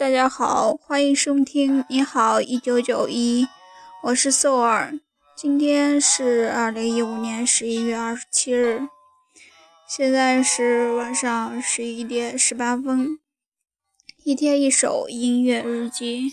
大家好，欢迎收听《你好一九九一》，我是素儿，今天是二零一五年十一月二十七日，现在是晚上十一点十八分，一天一首音乐日记。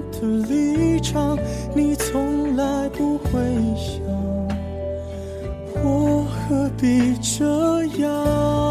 的立场，你从来不会想。我何必这样？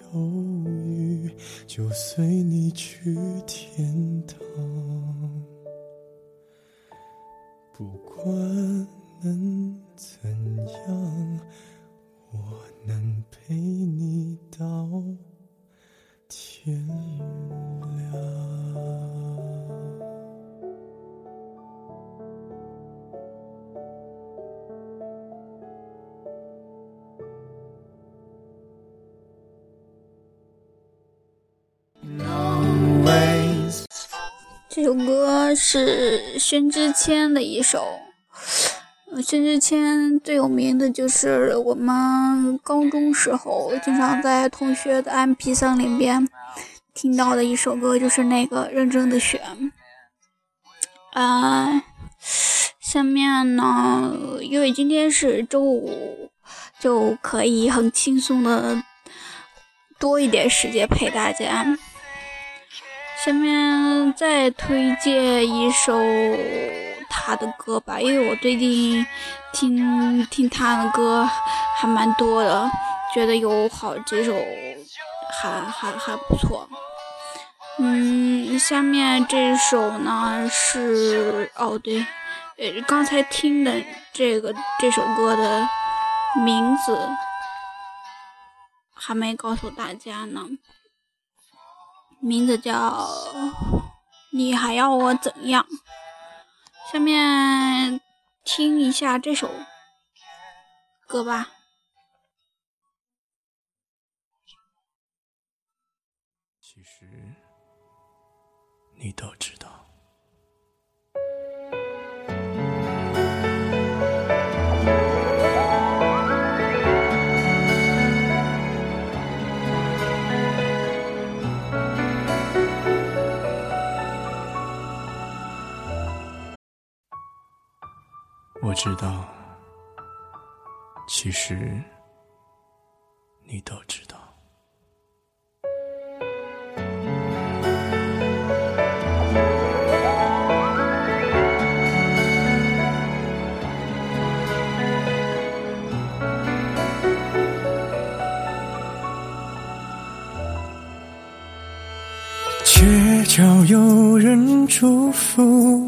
偶遇，就随你去天堂。不管能怎样，我能陪你到天亮。这首歌是薛之谦的一首。薛之谦最有名的就是我们高中时候经常在同学的 MP3 里边听到的一首歌，就是那个《认真的雪》。啊，下面呢，因为今天是周五，就可以很轻松的多一点时间陪大家。下面再推荐一首他的歌吧，因为我最近听听他的歌还蛮多的，觉得有好几首还还还不错。嗯，下面这首呢是哦对，呃刚才听的这个这首歌的名字还没告诉大家呢。名字叫你还要我怎样？下面听一下这首歌吧。其实你都知道。我知道，其实你都知道。街角有人祝福。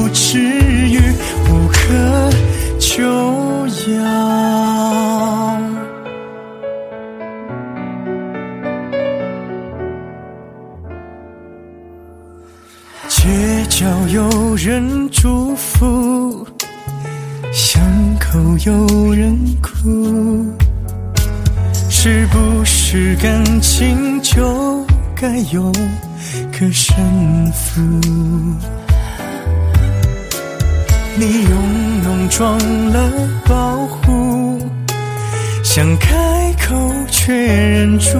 不至于无可救药。街角有人祝福，巷口有人哭，是不是感情就该有？个胜负，你用浓妆了保护，想开口却忍住。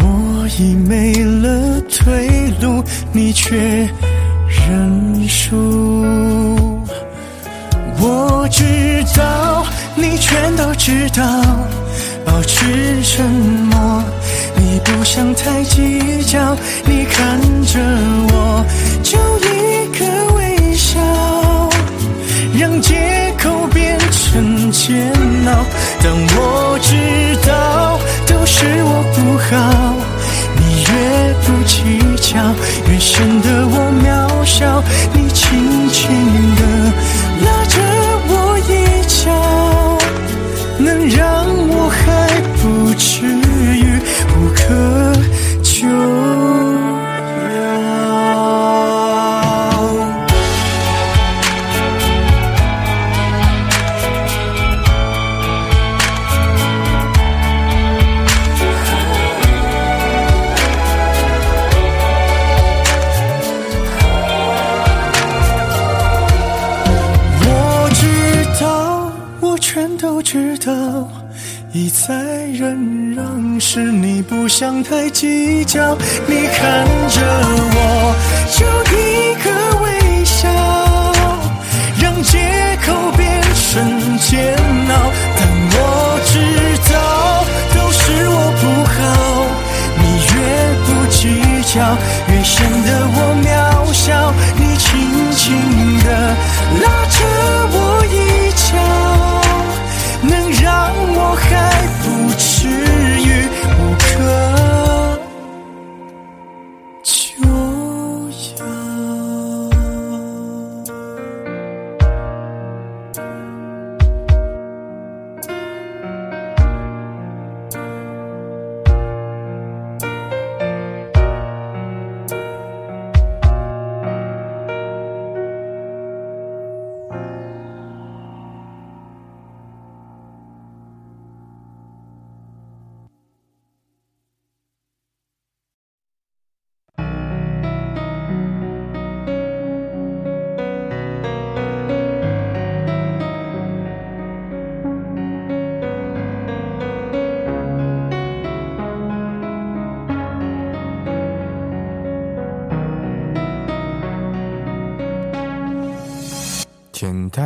我已没了退路，你却认输。我知道，你全都知道，保持沉默。你不想太计较，你看着我，就一当我知道，都是我不好。你越不计较，越显得我渺小。你轻轻。不想太计较。你看着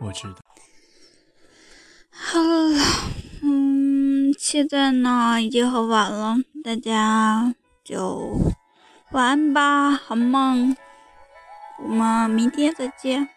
我知道。好了，嗯，现在呢已经很晚了，大家就晚安吧，好梦。我们明天再见。